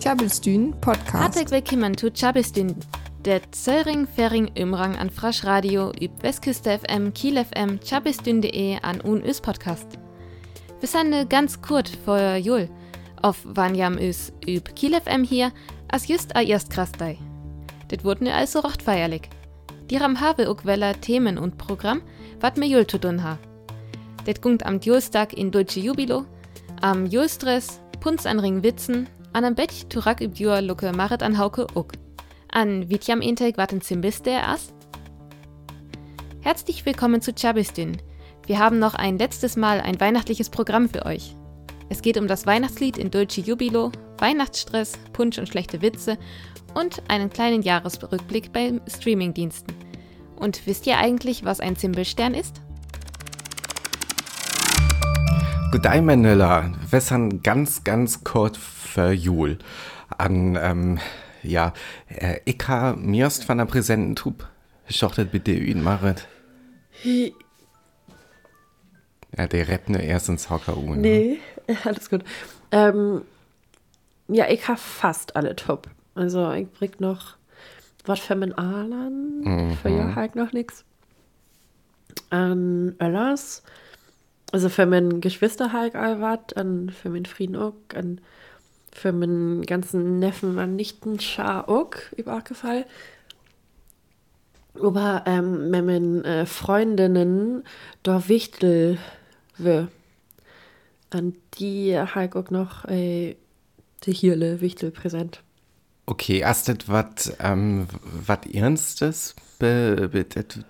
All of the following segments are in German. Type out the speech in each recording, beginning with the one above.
Tjabelstün Podcast. Hartelijk willkommen zu Tjabelstün, der Zöllring Fering Imrang an Frasch Radio üb Westküste FM, Kiel FM, tjabelstün.de an UNÖs Podcast. Wir sind ganz kurz vor Jul auf Wanjam is üb Kiel FM hier, as just a erst krastei. Det wurde ne also recht feierlich. Die ram habe auch weller Themen und Programm, wat mir Jul zu tun ha. Det gungt am Julstag in Deutsche Jubilo, am Julstress, Punz an Ring Witzen, an am Bett turak üb Jur Lucke Marit an Hauke uck. An Vitjam Integ waten Zimbis der Ass? Herzlich willkommen zu Chabistin. Wir haben noch ein letztes Mal ein weihnachtliches Programm für euch. Es geht um das Weihnachtslied in Dolce Jubilo, Weihnachtsstress, Punsch und schlechte Witze und einen kleinen Jahresrückblick bei Streamingdiensten. Und wisst ihr eigentlich, was ein Zimbelstern ist? Gudei Manila, wässern ganz, ganz kurz für Jul. An, ähm, ja, äh, ich ha mirst von der präsenten Tub. Schochtet bitte ihn, Marit. Ja, der rappt nur erst ins Hocker ne? Nee, alles gut. Ähm, ja, ich habe fast alle top. Also ich bring noch was für mein Alan. Mhm. Für ja halt noch nichts. An Öllers. Also für mein Geschwister halt all wat. An für mein Frieden auch. An für meinen ganzen Neffen an Nichten Schar auch. Über Fall. Aber ähm, mit meinen äh, Freundinnen da Wichtel wir. An die halt auch noch äh, die Hirle Wichtel präsent. Okay, erstet wat, ähm, wat Ernstes be,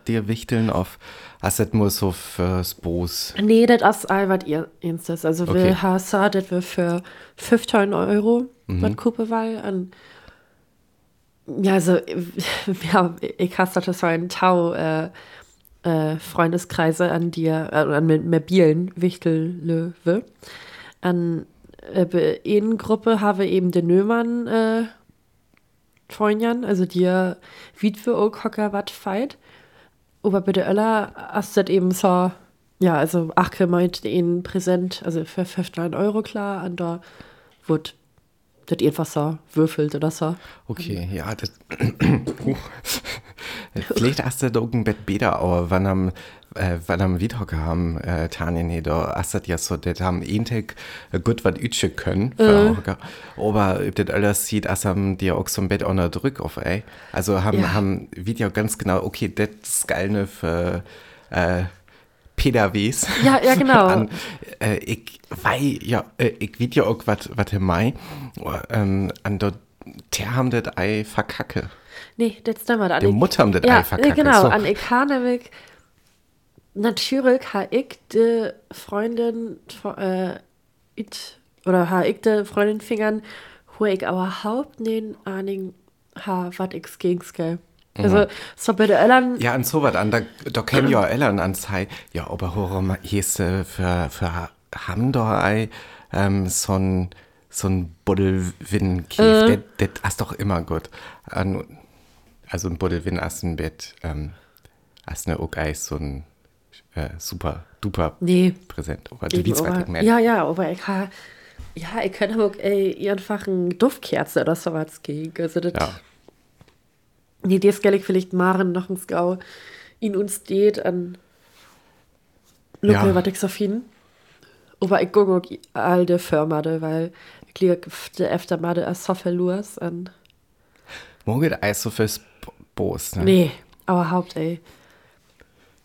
dir wichteln auf, erstet muss so fürs Boos. Nee, das ist all was ihr Ernstes. Also Okay. wir haben das wir für 15 Euro was Kuppe war. An ja, also ja, ich hasse das so ein Tau äh, äh, Freundeskreise an dir, äh, an mit mobilen Wichtellöwe. An äh, Gruppe habe eben den Nömann äh, Freundjan, also dir Witwe auch Hocker wat feit. Aber bitte Öller hast das eben so, ja, also Achke meint ihn präsent, also für 15 Euro klar, und da wird das einfach so würfelt oder so. Okay, ja, das. Vielleicht hast du doch ein Bett besser, aber wenn am, äh, wenn am Wiedhocker haben, äh, Tanja, nee, da hast du ja so, das haben einen Tag äh, gut was ütsche können, Hocker. Aber ob das alles sieht, als haben die auch so ein Bett auch noch Druck auf, ey. Also haben, Ja. haben Video ganz genau, okay, das ist geil ne, für, äh, PDWs. Ja, ja, genau. An, äh, ich wei, ja, äh, ich weet ja auch, was was im Mai, ähm, an dort, der haben das Ei verkacke. Nee, das stimmt. An Die Mutter haben das ja, Ei verkacke. äh, genau, so. an ich habe nämlich natürlich habe ich die Freundin äh, it, oder habe ich die Freundin fingern, wo ich aber überhaupt nicht Ahnung habe, was ich gegen. Also, so bei der Eltern, Ja, an so was an, da, da kämen ja Eltern an Zeit, ja, aber warum äh, für, für haben da Ei, ähm, so ein, so ein Buddelwin-Kief, Äh. das, das ist doch immer gut. Also ein Buddelwin ist ein Bett, ähm, ist eine auch so ein, äh, super, duper nee, Präsent. Aber du meine. Ja, ja, aber ich habe, ja, ich könnte auch ey, einfach eine Duftkerze oder sowas gegen. Also das, Ja. Nee, das gell ich vielleicht Maren noch ein Skau in uns steht an Lucke, Ja. was ich so finden. Aber ich gucke auch all die Firma, da, weil ich liege der öfter mal der so verloren an. Morgen Eis so fürs Boos, ne? Nee, aber Haupt, ey.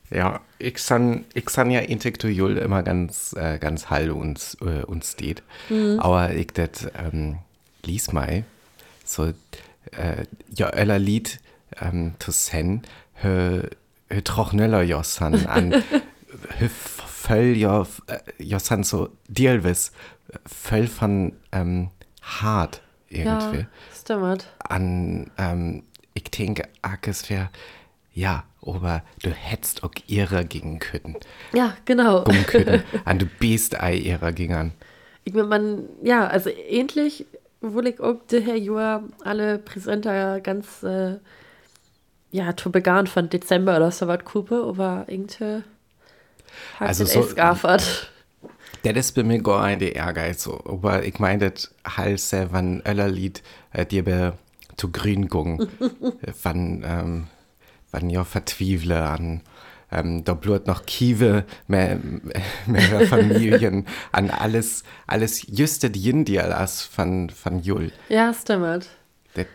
Ja, ich san, ich san ja intellektuell immer ganz, äh, ganz hall uns, äh, uns steht. Aber ich das, ähm, lies mal, so, äh, ja, öller Lied, ähm, zu sen, hö, hö trochneller jossan an, hö voll ja, äh, jossan so, dielwis, voll von, ähm, hart irgendwie Ja, stimmt. an, ähm, ich denke, es wäre, ja, aber du hättest auch ihrer gegen können. Ja, genau. Um können. an du bist ei ihrer gegen an. Ich mein, man, ja, also ähnlich, wo ich auch der Herr Joa alle Präsenter ganz, äh, ja, zu begann von Dezember oder so was Kupe, aber irgendwie hat Also so- gaffert. Das ist bei mir gar nicht Ehrgeiz, aber ich meine, das heißt, wenn ein Lied äh, dir be zu grün gung, wann, ähm, wann ja verzwiefle an, ähm, da blut noch Kiewe, mehr, mehr Familien, an alles, alles just das Jindial as von, von Jul. Ja, stimmt. Das,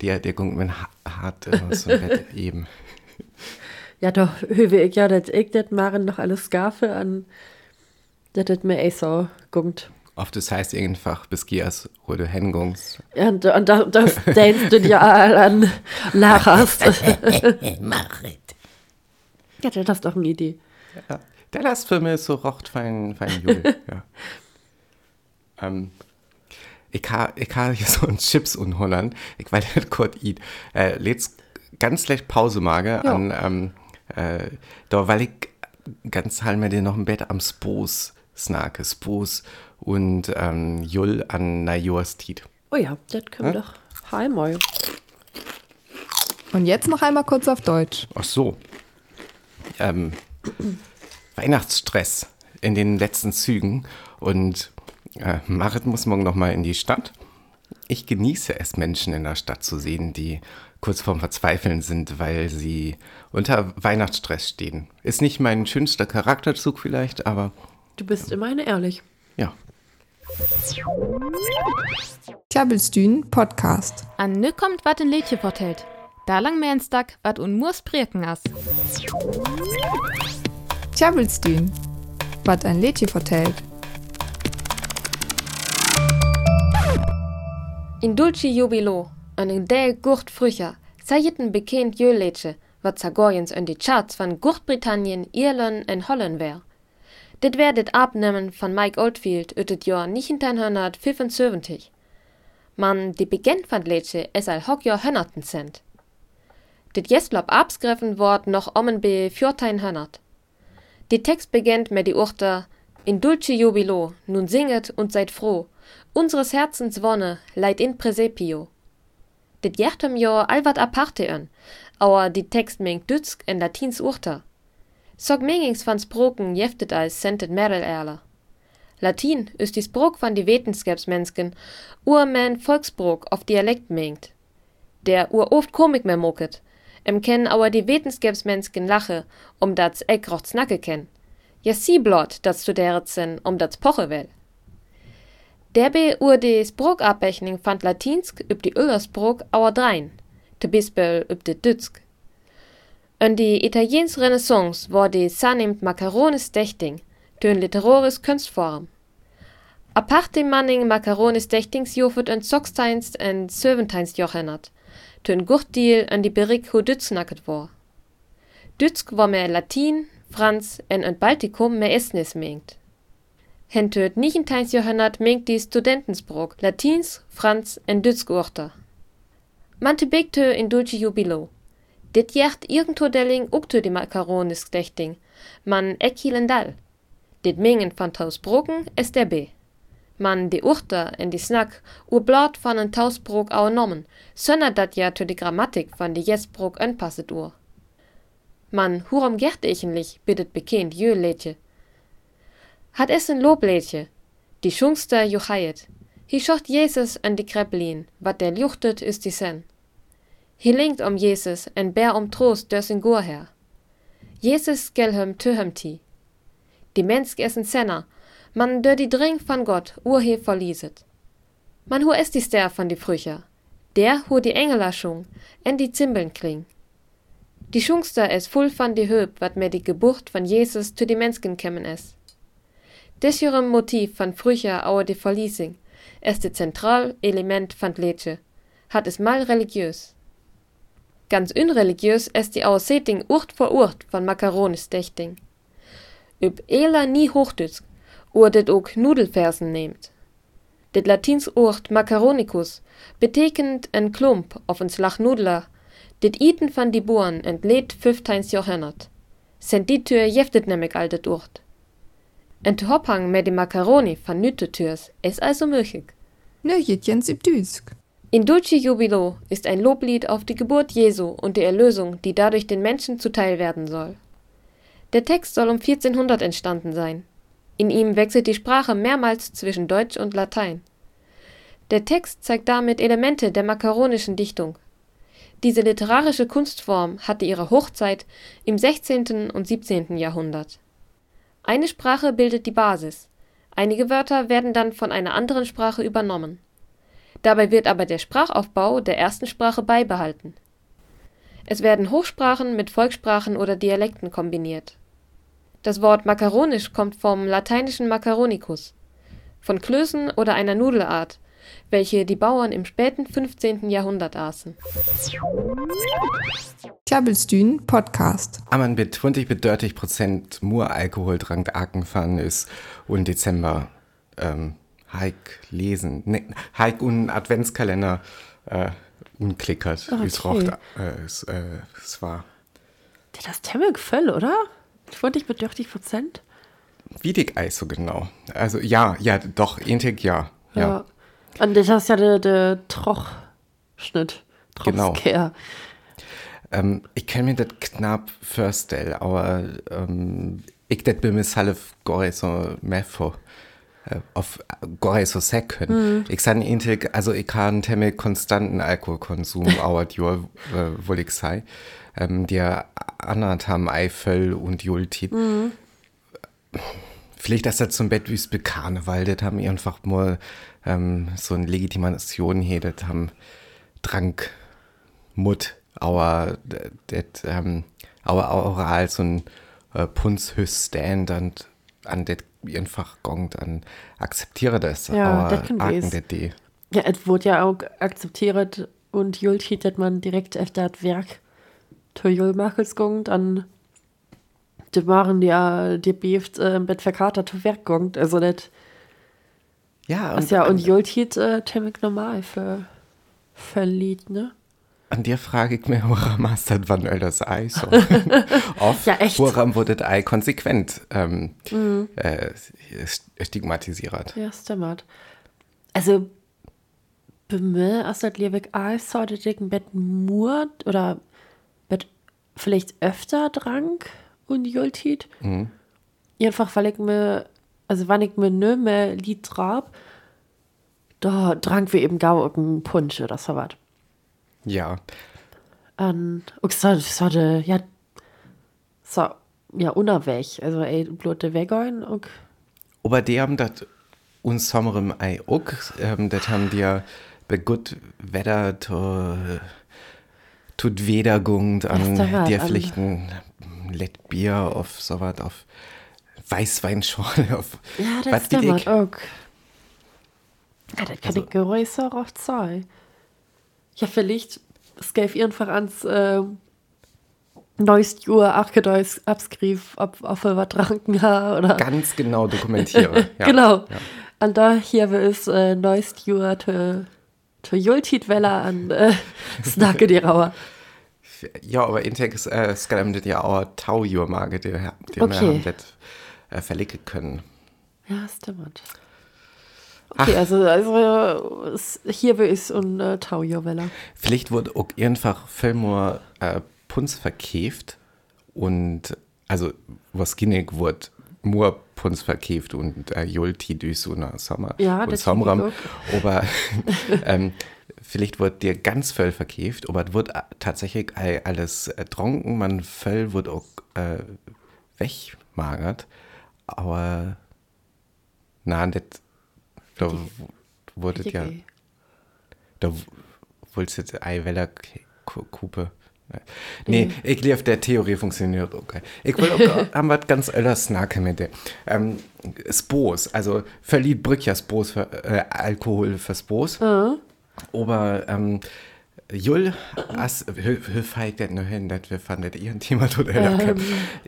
der, der gung mir hart so eben. Ja, doch, höre ich ja, dass ich das machen noch alles Skafe an, dass das mir eh so gungt. Oft das heißt einfach bis Gias oder Hengungs. Ja, und, und das, das denkst du dir an Lachast. Mach es. Ja, das ist doch eine Idee. Ja, der das für mich so rocht fein, fein Jul. ja. ähm, ich habe ich ha hier so ein Chips in Holland. Ich weiß nicht kurz eat. Äh, let's ganz schlecht Pause mage Ja. an, ähm, äh, da, weil ich ganz halt mir den noch im Bett am Spoos snake. Spoos und ähm, Jul an Najorstit. Oh ja, das können wir doch einmal. Und jetzt noch einmal kurz auf Deutsch. Ach so. Ähm, Weihnachtsstress in den letzten Zügen und äh, Marit muss morgen noch mal in die Stadt. Ich genieße es, Menschen in der Stadt zu sehen, die kurz vorm Verzweifeln sind, weil sie unter Weihnachtsstress stehen. Ist nicht mein schönster Charakterzug vielleicht, aber Du bist immer eine ehrlich. ja. Klabbelstühn Podcast. An nu kommt wat ein Liedje vertellt. Da lang mehr ins Dack, wat un Murs prieken as. Klabbelstühn. Was ein Lädchen vertellt. In Dulci Jubilo, an del Gurt Frücher, sayeten bekannt Jölätsche, wat Zagorjens an die Charts van Großbritannien, Irland en Holland wär. Dit wär dit Abnehmen von Mike Oldfield ut het Jahr 1975. Man, die Beginn van Lätsche es al hock Jahr hönnerten cent. Dit Jeslob absgriffen wort noch ommen be 1400. Die Text beginnt mit die Urte In dulce jubilo, nun singet und seid froh, unseres Herzens Wonne leiht in Presepio. Dit jertem jo all wat aparte an, aber die Text mengt dütsk en Latins Urter. Sog mengings van Sproken jeftet als sentet Merel erler. Latin ist die Sprok van die Wetenskapsmensken, ur men Volksbrok auf Dialekt mengt. Der ur oft Komik mehr moket, em ken aber die Wetenskapsmensken lache, um dat eck rocht snacke ken. Ja sie blot, dat studeret sen, um dat poche will. Derbe ur de Sprokabrechnung fand Latinsk üb die Öllersprok auer drein, te Bispel üb de Dütsk. An die Italiens Renaissance war die sanemt Macaronis Dächting, tön literaris Kunstform. Aparte manning Macaronis Dächtings jofet an Sechsteins en Söventeins Jochennert, tön Gurtdiel an die Berik hu Dütznacket war. Dütsk war mehr Latin, Franz en an Baltikum mehr Estnis mengt. Hen töt nichenteints Johannat mengt die Studentensbrok, Latins, Franz en Dütsk-Urter. Mante begtö in dulci jubilo. Dit jacht irgendwo delling uktö die Makaronis dächting, man ekkilen dal. Dit mengen van taus Broken es der B. Man die Urter en die Snack ur blot van en tausbrok au nommen, sönner dat ja tö die Grammatik van die Jesbrok anpasset ur. Man, hurom gert ichenlich, bittet bekennt jö Lädje. Hat es ein Loblädje, die Schungster juchaiet. Hi schocht Jesus an die Kreppelin, wat der juchtet ist die Sen. Hi linkt um Jesus en bär um Trost dörs in Gur her. Jesus gelhem töhemti. Die Mensk essen Senner, man dör die Dring van Gott urhe verlieset. Man hu es die Ster van die Frücher, der hu die Engelaschung, en die Zimbeln kling. Die Schungster es voll van die Höb, wat mir die Geburt von Jesus zu die Menschen kämmen es. Des jürem Motiv van Frücher auer die Verliesing, es de zentral Element van Lätsche, hat es mal religiös. Ganz unreligiös es die auer Setting Urt vor Urt von Makaronis dächting. Üb eler nie Hochdütsk, det ook Nudelfersen nehmt. Det Latins Urt Macaronicus, betekent en Klump auf ens Lach Nudler, Dit iten van die Boeren entleed 15 Jahrhundert. Sent die Tür jeftet nämlich altet Urt. En te hophang met die Macaroni van Nütetürs ist also möglich. Ne, Jens im Düsk. In Dulci Jubilo ist ein Loblied auf die Geburt Jesu und die Erlösung, die dadurch den Menschen zuteil werden soll. Der Text soll um 1400 entstanden sein. In ihm wechselt die Sprache mehrmals zwischen Deutsch und Latein. Der Text zeigt damit Elemente der makaronischen Dichtung. Diese literarische Kunstform hatte ihre Hochzeit im 16. und 17. Jahrhundert. Eine Sprache bildet die Basis, einige Wörter werden dann von einer anderen Sprache übernommen. Dabei wird aber der Sprachaufbau der ersten Sprache beibehalten. Es werden Hochsprachen mit Volkssprachen oder Dialekten kombiniert. Das Wort makaronisch kommt vom lateinischen macaronicus, von Klößen oder einer Nudelart, welche die Bauern im späten 15. Jahrhundert aßen. Klabbelstühn Podcast. Aber man mit 20 bis 30 Prozent nur Alkohol trank Aken fahren ist und Dezember ähm, Hike lesen. Ne, Hike und Adventskalender äh, unklickert. Okay. Es roch, äh, es, äh, es war Das ist ziemlich voll, oder? 20 mit 30 Prozent? wie dick Eis so genau. Also ja, ja, doch, Intik ja. Ja. Ja. Und das ist ja der, der Trochschnitt. Genau. Trochskehr. Ähm, ich kann mir das knapp vorstellen, aber ähm, ich das bin mir halb gar so mehr vor. Äh, auf gar so sehr können. Ich san intik, also ich kann ziemlich konstanten Alkoholkonsum auert Jahr, äh, wohl ich sei. Ähm, der anderen haben Eifel und Jultit. Vielleicht ist das zum Bett wie es Karneval, das haben einfach nur ähm, so eine Legitimation hier, das haben Trank, Mut, aber das, ähm, aber auch als so ein äh, Punzhüstand und an das einfach gongt, an akzeptiere das, Ja, aber das kann die. Ja, es wurde ja auch akzeptiert und Jultit, dass man direkt efter das Werk zu Julmachels gongt, an die waren ja, die beeft äh, im Bett verkatert zu Werk gongt. Also das Ja, ist ja und Jultit äh, ziemlich normal für, für Lied, ne? An dir frage ich mich, woran das, wann öl das Ei so? Oft, Ja, echt. woran wurde das Ei konsequent ähm, Mhm. äh, stigmatisiert? Ja, stimmt. Also, bei mir ist das lieber alles so, dass ich Bett nur oder Bett vielleicht öfter trank und Jultit. Einfach, weil ich mir, also wenn ich mir nicht mehr Lied trab, da trank wir eben gar einen Punsch oder so was. Ja, Und ich so, so de, ja, so, ja, unerweg. Also, ey, blote Weggehen und aber die haben das uns Sommer im Ei auch, ähm, das haben die bei gut Wetter to, tut Wedergung an vielleicht ein Lett Bier auf sowas, auf Weißweinschorle, auf Ja, das was stimmt ich. auch. Ja, das kann Also- ich größer auch sein. Ja, vielleicht, es gäbe einfach ans äh, neuest Jahr abgedeutzt, abskrief, ob, ob wir was tranken haben oder. Ganz genau dokumentiere. ja. genau. Ja. Und da hier wir es äh, neuest Jahr zu, zu Jultit Weller an äh, Snacke die Rauer. Ja, aber Intex äh, skalamt das ja auch Taujur-Marke, die, die Okay. wir haben das äh, verlegen können. Ja, stimmt. Okay, also, also es, hier wir es und äh, Taujo Weller. Vielleicht wurde auch einfach mehr äh, Punz verkäft und also was Ginnig wurde nur Punz verkäft und äh, Julti durch so eine Sommer Ja, und das find Aber ähm, vielleicht wird dir ganz voll verkäft, aber es wird äh, tatsächlich all- alles äh, trunken, man voll wird auch äh, wegmagert, aber na, das da wurde ja da wolltest du jetzt Eiweller Kupe. Nee, ich lief der Theorie funktioniert okay. Ich will auch haben was ganz öllers Snacke mit der. Ähm, Spos, also verliert Brück ja Spos für äh, Alkohol für Spos. Aber ähm, Jul, as, hö feig det nu hin, dat wir fandet ihren Thema tot ähm.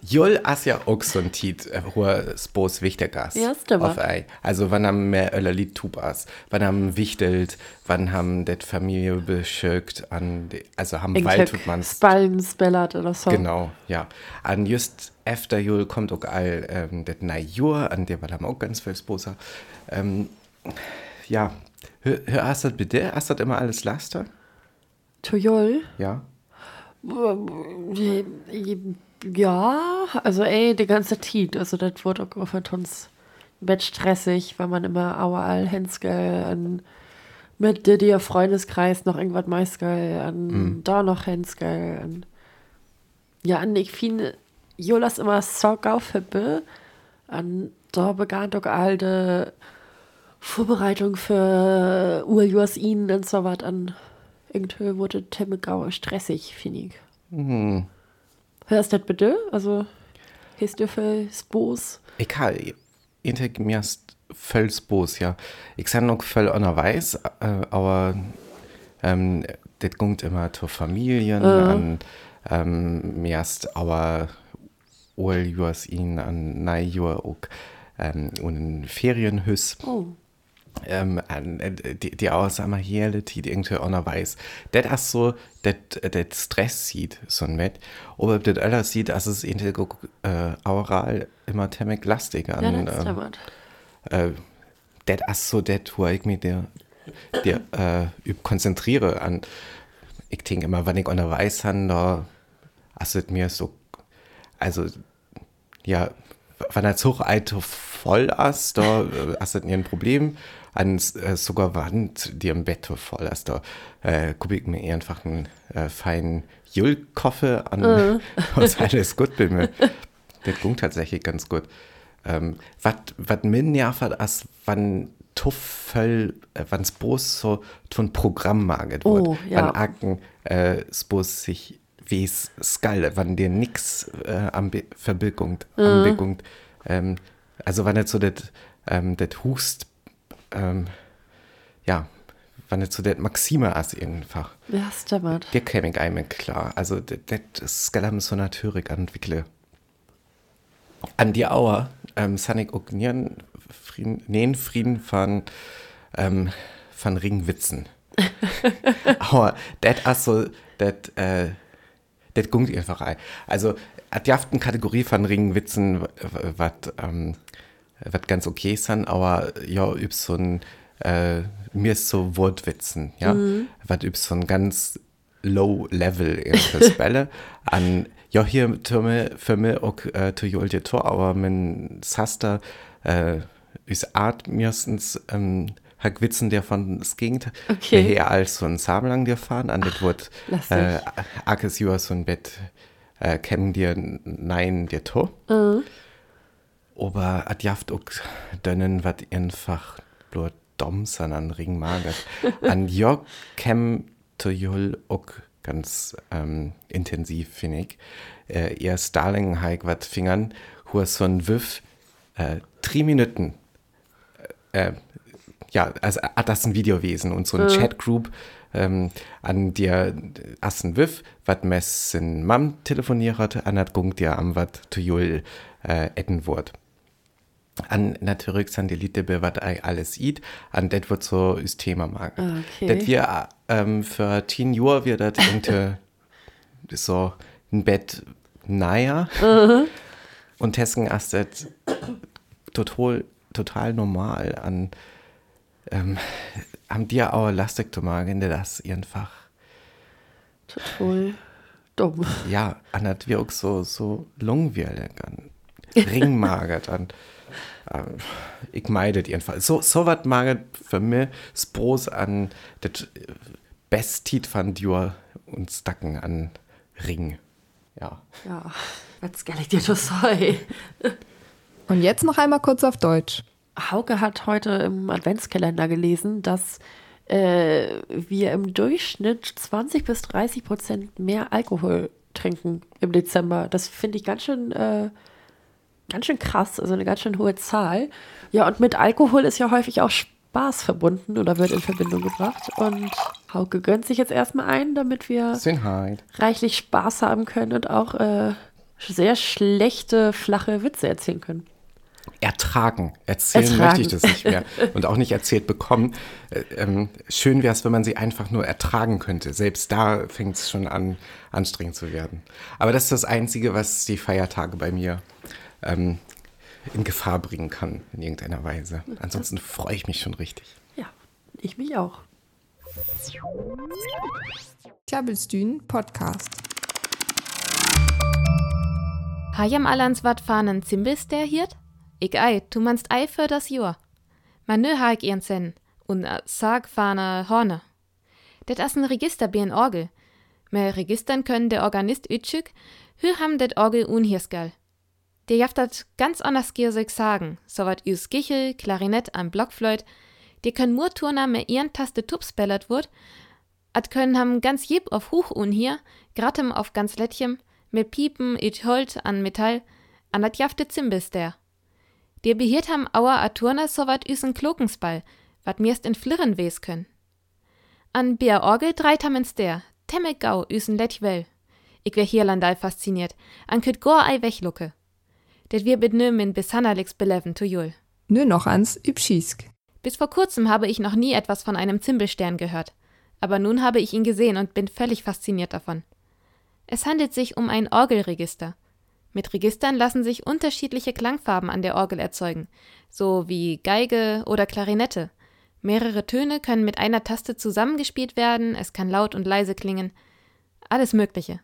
Jul as ja auch so ein Tit, äh, hoher Spos Wichtergas. Ja, stimmt. Auf Ei. Also wann haben mehr Öller Lied Tub as, wann haben wichtelt, wann haben det Familie beschögt an, also haben Wald tut man's Spallen, Spellert oder so. Genau, ja. An just efter Jul kommt auch all ähm, das neue Jahr, an der wir haben auch ganz viel Sposa. Ähm, ja, hör, hör hast du das bitte? Hast du das immer alles Laster? Tujol? Ja. Ja, also ey, die ganze Zeit. Also das wurde auch auf uns wird stressig, weil man immer auerall Henskel an mit dir Freundeskreis noch irgendwas Maiskel an Mhm. da noch Henskel an ja an ich finde Jolas immer so gaufhippe an da begann doch alte Vorbereitung für Urjuas ihnen und so was an irgendwie wurde Temme gau stressig finde ich Hm. hörst du das bitte also hast du für Spos Ich habe mir ist voll Bos, ja. Ich sage noch voll unterweis, äh, aber ähm, das kommt immer zu Familien, an ähm, mir ist aber all ihn an Neujahr auch ähm, und ein Ferienhüss. oh ähm, äh, die, die auch wir hier die irgendwie auch noch weiß. Das ist so das das Stress sieht so mit aber das alles sieht dass es in der äh, oral immer ziemlich lastig an ja das ist ähm, äh, das ist so das wo ich mich der, der äh, konzentriere an. Ich denke immer wenn ich an der weiß han da es mir so also ja wenn der Zug alt voll ist da das nie ein Problem. An äh, sogar Wand die im Bett voll ist da äh, gucke ich mir einfach einen äh, feinen Julkoffe an. Was alles gut bin mir. Das ging tatsächlich ganz gut. Ähm, was mir nervt ist wann tuff voll äh, wann's bloß so von Programm maget wird. Oh, ja. wann Aken äh, sich wie es skal wann dir nix äh, Verbildung Anbildung ähm, also wann nicht so das ähm, das Hust ähm, ja wann nicht so das Maxime ist einfach. Ja stimmt. Der käme ich einmal klar. Also das das skal haben so natürlich entwickle. An die Auer ähm, Sanik auch nieren Frieden, nähen Frieden von ähm, von Ringwitzen. Aber das ist so das äh, das gungt einfach ein also hat die eine Kategorie von Ringwitzen was ähm, ganz okay dann, aber ja üb so ein äh, mir ist so Wortwitzen ja. Was üb so ein ganz low level in der Spelle. An ja hier Türme für mich auch äh, zu Julje Tor aber mein Saster äh, ist Art mirstens ähm, hat Witzen der von das Gegenteil Okay. her als so ein Sabelang dir fahren. An das Wort lastig. äh, Akes Jua so ein Bett äh, kennen dir nein dir Tor. Aber at jaft auch dönnen wat einfach nur dumm san an Ring magert. An Jörg kem to Jul auch ganz ähm, intensiv finde ich. Äh, ihr Starling Hike wat fingern hu so ein Wiff äh, drei Minuten äh, ja, also hat das ein Videowesen und so ein Chatgroup ähm, an der assen Wiff, wat messen Mam telefoniert, an hat gungt ja am wat to Jul äh, etten wort. An natürlich sind die Liebe, wat ei alles sieht, an det wird so ist Thema mag. Okay. Das wir ähm, für 10 Uhr wir irgendwie so ein Bett naja und Tessen ist das total, total normal an ähm, haben dir auch lastig zu machen, das einfach total dumm. Ja, an das wir auch so, so langweilig an. Ringmagert an. Ähm, ich meide die einfach. So, so was magert für mich. Spros an das Bestit von dir und Stacken an Ring. Ja. ja was kann ich dir das sagen? Und jetzt noch einmal kurz auf Deutsch. Hauke hat heute im Adventskalender gelesen, dass äh, wir im Durchschnitt 20 bis 30 Prozent mehr Alkohol trinken im Dezember. Das finde ich ganz schön, äh, ganz schön krass, also eine ganz schön hohe Zahl. Ja, und mit Alkohol ist ja häufig auch Spaß verbunden oder wird in Verbindung gebracht. Und Hauke gönnt sich jetzt erstmal ein, damit wir Schönheit. reichlich Spaß haben können und auch äh, sehr schlechte, flache Witze erzählen können. Ertragen. Erzählen Ertragen. möchte ich das nicht mehr. Und auch nicht erzählt bekommen. Äh, ähm, schön wäre es, wenn man sie einfach nur ertragen könnte. Selbst da fängt es schon an, anstrengend zu werden. Aber das ist das Einzige, was die Feiertage bei mir ähm, in Gefahr bringen kann, in irgendeiner Weise. Ansonsten freue ich mich schon richtig. Ja, ich mich auch. Klabbelstühn Podcast. Hajam allans wat fahnen Zimbis der hiert? Ich ei, du meinst ei für das Jahr. Man nö ha ich ihren Zen und a sag fahne Horne. Det as ein Register bi en Orgel. Mehr registern können der Organist ütschück, hü ham det Orgel unhirsgal. Der jaft dat ganz anders giersig sagen, so wat üs Gichel, Klarinett am Blockflöt, die können nur Turner mit ihren Taste Tups bellert wird, at können ham ganz jeb auf Huch un hier, grattem auf ganz Lettchem, mit Piepen, it Holt an Metall, an dat jafte Zimbis der. Der behiert ham auer a Turner so wat üsen Klokensball, wat mirst in Flirren wes können. An Bär Orgel dreit ham ins der, temme gau üsen Lettch well. Ich wär hier landal fasziniert, an küt gor ei weglucke. Det wir bit nö min bis Hanalix beleven to Jul. Nö noch ans Übschiesk. Bis vor kurzem habe ich noch nie etwas von einem Zimbelstern gehört, aber nun habe ich ihn gesehen und bin völlig fasziniert davon. Es handelt sich um ein Orgelregister. Mit Registern lassen sich unterschiedliche Klangfarben an der Orgel erzeugen, so wie Geige oder Klarinette. Mehrere Töne können mit einer Taste zusammengespielt werden, es kann laut und leise klingen. Alles Mögliche.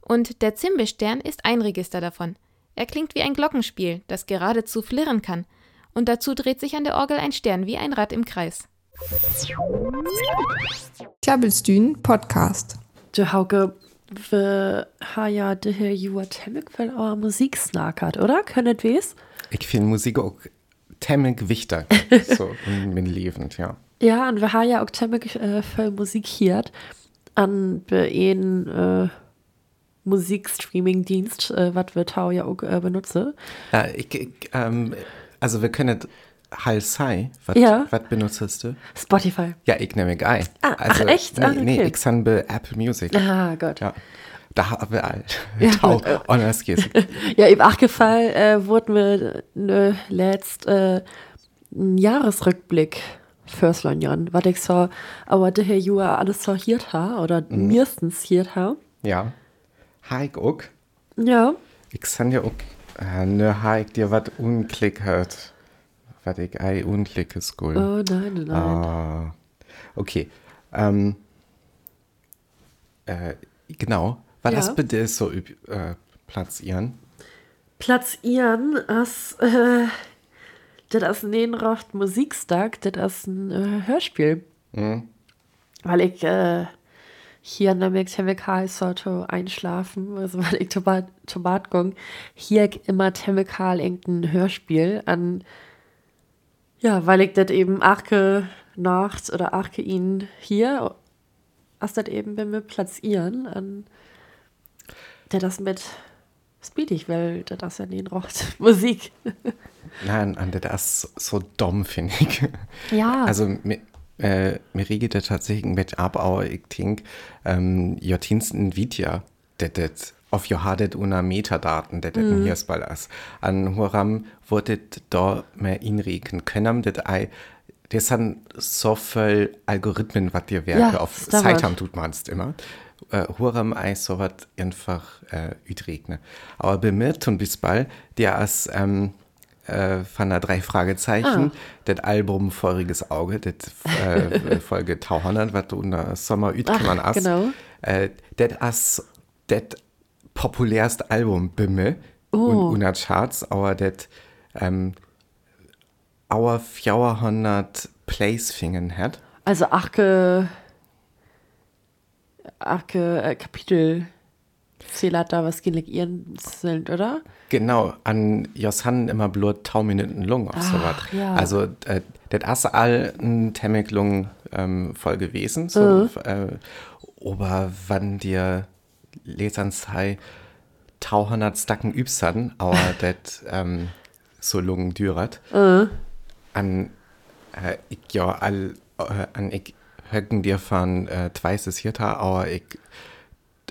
Und der Zimbelstern ist ein Register davon. Er klingt wie ein Glockenspiel, das geradezu flirren kann, und dazu dreht sich an der Orgel ein Stern wie ein Rad im Kreis. Klabbelstühn Podcast. Du Hauke, wir haben ja de hier Jua Temmig, weil our Musik snackert, oder? Könnet wes? Ich finde Musik auch temmig wichtig, so in mein Leben, ja. Ja, und wir haben ja auch Temmig äh, Musik hier an einen äh, Musikstreaming-Dienst, äh, was wir Tau ja auch äh, benutzen. Ja, ich, ich, ähm, also wir können Halsai, was Ja. was benutzt du? Spotify. Ja, ich nehme Guy. Ah, also, ach, echt? Nee, Ah, nee okay. ich san be Apple Music. Ah, Gott. Ja. Da haben wir all. Ja, Tau, honest. Ja, im Achgefall äh, wurden wir ne, letzt äh, Jahresrückblick fürs Jahren, was ich so, aber der Herr Jua alles so hier ha oder Mhm. meistens hier ha. Ja. Haik auch. Ja, Ich san ja auch, äh, ne Haik dir wat unklickert. Was ich ei unklicke school. oh nein, nein, nein. Ah, okay. Ähm, äh, genau. War Ja. das bitte so äh, platzieren? Platz ihren als äh, das ist Nenrocht Musikstag, das ist ein äh, Hörspiel. Mhm. Weil ich äh, hier in der Chemical sollte einschlafen, also weil ich Tobat Tobat gong, hier immer Chemical irgendein Hörspiel an, ja, weil ich das eben Arke nachts oder Arke ihn hier, als das eben bei mir platzieren, an, der das mit Speedig, weil das ist ja Nenrocht Musik. Nein, an das ist so dumm, finde ich. Ja. Also, mir, äh, mir regelt das tatsächlich mit ab, aber ich denke, ähm, Video, das das auf ihr hadet una Metadaten, ist bei us. An Huram wurde da mehr inregen können, das ei, das sind so viel Algorithmen, was dir Werke Ja, auf Zeit haben, tut manst immer. Äh, Huram ei so wat einfach äh, ütregne. Aber bei mir tun bis bald, der als ähm, äh, von der drei Fragezeichen, Ah. das Album Feuriges Auge, das äh, Folge 200, was du in der Sommer üt kann man as. genau. Äh, das as das populärste Album bei mir Oh. und unter Charts, aber das ähm, our 400 Plays fingen hat. Also Arke, Arke äh, Kapitel zählt da was gegen ihren sind, oder? Genau, an Josan immer blut tau Minuten Lung auf so was. Ja. Also, äh, das ist all ein Temmig Lung ähm, voll gewesen. So, äh, aber wann dir Lesern sei tau hundert Stacken übsan, aber das ähm, so Lungen düret. An äh, ich ja all äh, an ich höcken dir von äh, tweises hier aber ich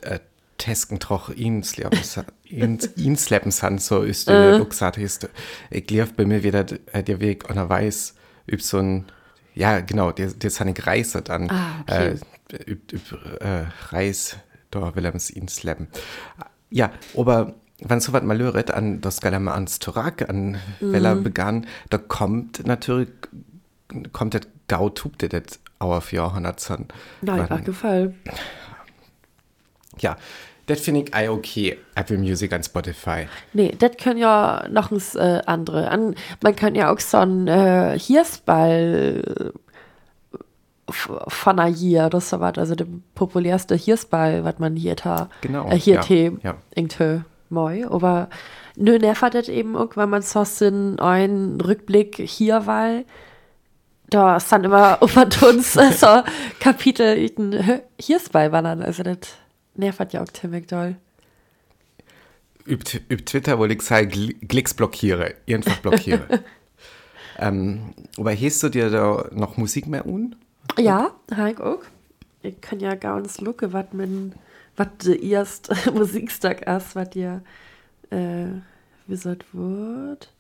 äh, tesken troch ihn sleppen san so ist äh. gesagt ist ich lief bei mir wieder äh, der Weg und er weiß üb so ein ja genau der der seine Reise dann Ah, okay. äh, üb, üb, äh, Reis da will er ihn slappen ja aber wenn so was mal löret an das Galama ans Torak an mhm. Weller begann da kommt natürlich kommt das Gau tupte das Auer 400 Nein, war gefallen. ja, Das finde ich auch okay. Apple Music und Spotify. Nee, das können ja noch ins äh, andere. An, man kann ja auch so ein äh, Hirsball äh, einer hier, das ist was, also der populärste Hirsball, was man hier da, Genau, äh, hier ja, te, ja. irgendwie moi, aber nö, nervt das eben auch, wenn man so in einen Rückblick hier weil, da ist dann immer über uns äh, so Kapitel Hirsball wandern, also das nervt ja auch ziemlich doll. Üb, üb Twitter wollte ich sagen, Gl- Klicks blockiere. Einfach blockiere. ähm, aber hast du dir da noch Musik mehr un? Ja, Hank auch. Ich kann ja ganz lucken, was min, was der erste Musikstag ist, was dir, äh, wie sagt wird.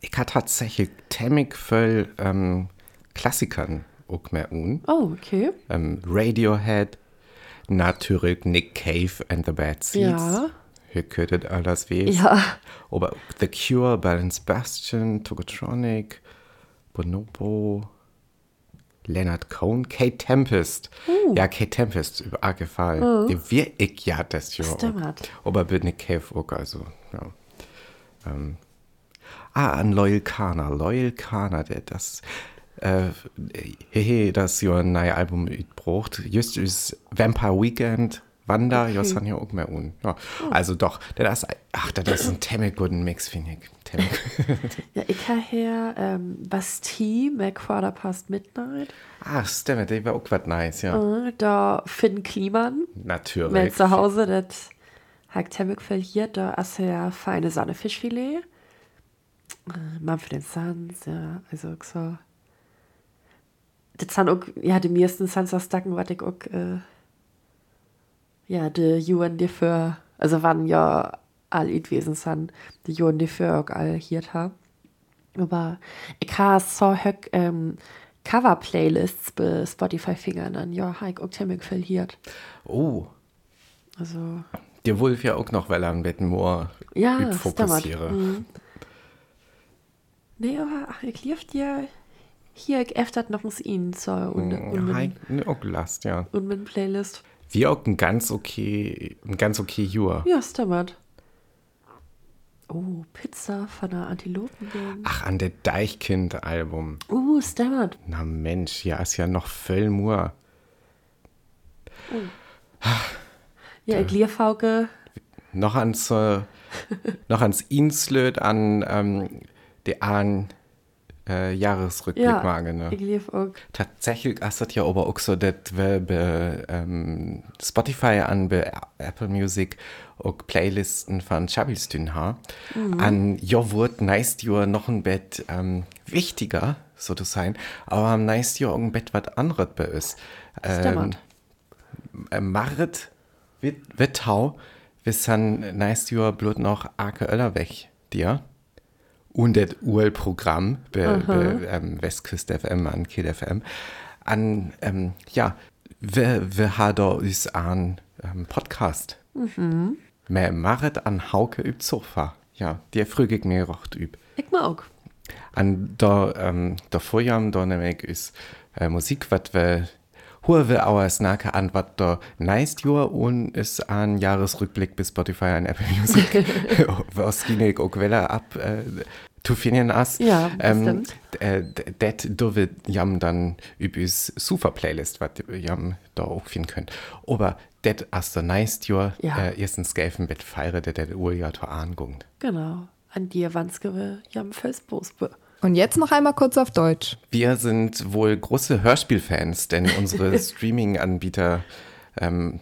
Ich hatte tatsächlich ziemlich viel ähm, Klassikern auch mehr un. Oh, okay. Ähm, Radiohead, natürlich Nick Cave and the Bad Seeds. Ja. Ihr könntet alles wissen. Ja. Aber The Cure, Balance Bastion, Togotronic, Bonobo, Leonard Cohen, Kate Tempest. Ja, Kate Tempest, über arg gefallen. Die wir ich ja das Jahr. Stimmt. Aber bei Nick Cave auch, also, ja. Ähm. Ah, an Loyal Kana. Loyal Kana, der das, äh, hehe, das ja ein neues Album braucht. Just ist Vampire Weekend, Wanda, okay. das haben ja auch mehr un. Ja, also doch, das, ach, das ist ein guten Mix, finde ich. Ja, ich habe hier ähm, Bastille, McQuarter Past Midnight. ah, stimmt, der war auch was nice, ja. Äh, da Finn Kliman, Natürlich. mein Zuhause, das hat viel hier. Da ist ja feine Sahnefischfilet. Äh, Manfred Sons, ja, also so. Das sind auch, ja, die meisten Sons aus Dacken, was ich auch, äh, ja, die Juren, die für, also waren ja all gewesen sind, die Juren, die für auch all hier haben. Aber ich habe so höck, ähm, Cover-Playlists bei Spotify-Fingern an, ja, ich auch ziemlich viel hier. Oh, Also, der Wolf ja auch noch, weil er an Wettenmoor ja, fokussiere. Mhm. Nee, aber ach, ich lief dir hier, ich öfter noch ins ihn so und, Ja, und, hei- mein, ne, auch last, ja. und mein Playlist. Wie auch ein ganz okay, ein ganz okay Jahr. Ja, stimmt. Oh, Pizza von der Antilopengang. Ach, an der Deichkind-Album. Oh, stimmt. Na Mensch, ja, ist ja noch viel mehr. Ja, ich lief Fauke. Noch ans, äh, noch ans Inslöd an ähm, die an äh, Jahresrückblick Ja, mag, ne? ich lief auch. Tatsächlich ist das ja aber auch so, dass wir bei ähm, Spotify an bei Apple Music auch Playlisten von Chabistün haben. An ja wird nice Jahr noch ein Bett ähm, wichtiger, so zu sein, aber am nice Jahr auch ein Bett was anderes bei uns. Ähm, äh, Marit Wit- Wittau, wir sind nice Jahr blut noch Arke Öller weg, dir. Und das UL-Programm bei, bei ähm, Westküste FM an Kiel FM. An, ähm, ja, wir, wir haben da uns einen ähm, Podcast. Mhm. Mehr Marit an Hauke üb Sofa. Ja, der früge ich mir recht üb. Ich mag auch. An der, ähm, der Vorjahr, da nämlich ist äh, Musik, was wir wir auch als Nake an, was da nice Jahr und ist ein Jahresrückblick bis Spotify und Apple Music. was ging ich auch wieder ab, äh, zu finden as. Ja, ähm, äh, Det do wir jam dann übis super Playlist, was jam da auch finden könnt. Aber det as der nice Jahr, Ja. äh, erstens gelfen mit feiere der der Urjahr to angungt. Genau. An dir Wanske, jam Felsbosbe. Und jetzt noch einmal kurz auf Deutsch. Wir sind wohl große Hörspielfans, denn unsere Streaming-Anbieter ähm,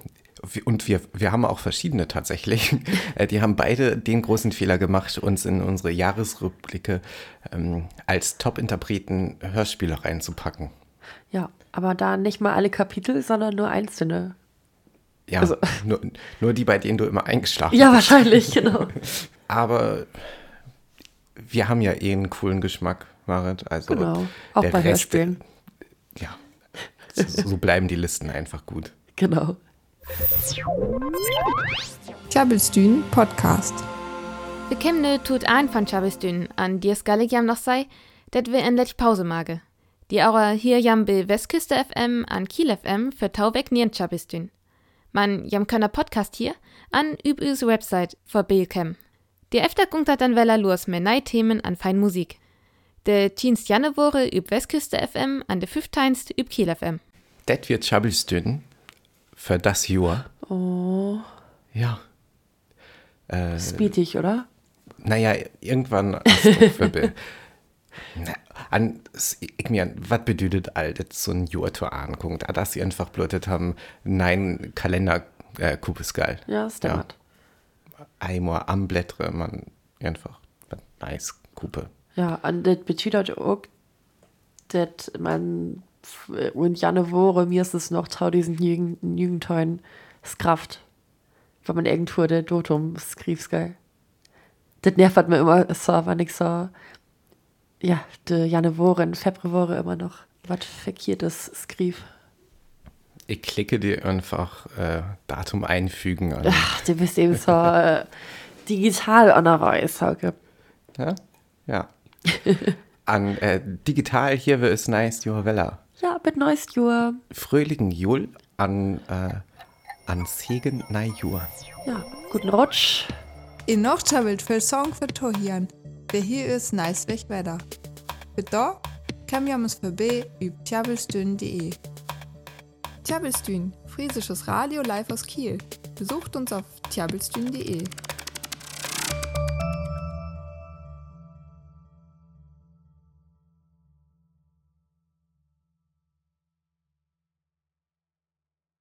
und wir, wir haben auch verschiedene tatsächlich. Äh, Die haben beide den großen Fehler gemacht, uns in unsere Jahresrückblicke ähm, als Top-Interpreten Hörspiele reinzupacken. Ja, aber da nicht mal alle Kapitel, sondern nur einzelne. Ja, Also- nur, nur die, bei denen du immer eingeschlafen Ja, bist. wahrscheinlich, genau. Aber wir haben ja eh einen coolen Geschmack, Marit. Also Genau. Auch der bei Rest- Hörspielen. Ja, so, so bleiben die Listen einfach gut. Genau. Tjabelstün Podcast. Wir kämen tut ein von Chabistün, an dir skallig jam noch sei, dat wir en letch Pause mage. Die aura hier jam be Westküste FM an Kiel FM für Tauweg nien Chabistün. Man jam könner Podcast hier, an üb us Website vorbeikommen. Die efter gungt dann weller los mit neue Themen an fein Musik. De 10. Januare üb Westküste FM an de 15. üb Kiel FM. Das wird Chabelstün für das Jahr. Oh, Ja. Äh, speedig, oder? naja, irgendwann ist. Na, an, ich mir, was bedeutet all das so ein Jahr zu angucken? Da, dass sie einfach blödet haben, nein, Kalender, äh, Kupes geil. Ja, stimmt. Einmal am Blättre, man, einfach, nice, Kupe. Ja, und das bedeutet auch, dass man und Januar, mir ist es noch trau diesen Jugend, Jugendteuen, es Kraft. Wenn man irgendwo der Datum skrivs, geil. Das nervt mir immer so, wenn ich so, ja, der Januar und Februar immer noch was Verkehrtes skriv. Ich klicke dir einfach äh, Datum einfügen an. Ach, du bist eben so äh, digital an der Reise, Hauke. Ja? Ja. an äh, digital hier wird es nice, Jahr Weller. Ja, mit neues Jahr. Fröhlichen Jul an, äh, an Segen Najur. Ja, guten Rutsch. I noch chabelt viel Song für Tohian. Der hier ist nice weg weiter. Für da kann wir uns vorbei über tjabelstün.de. Tjabelstün, friesisches Radio live aus Kiel. Besucht uns auf tjabelstün.de.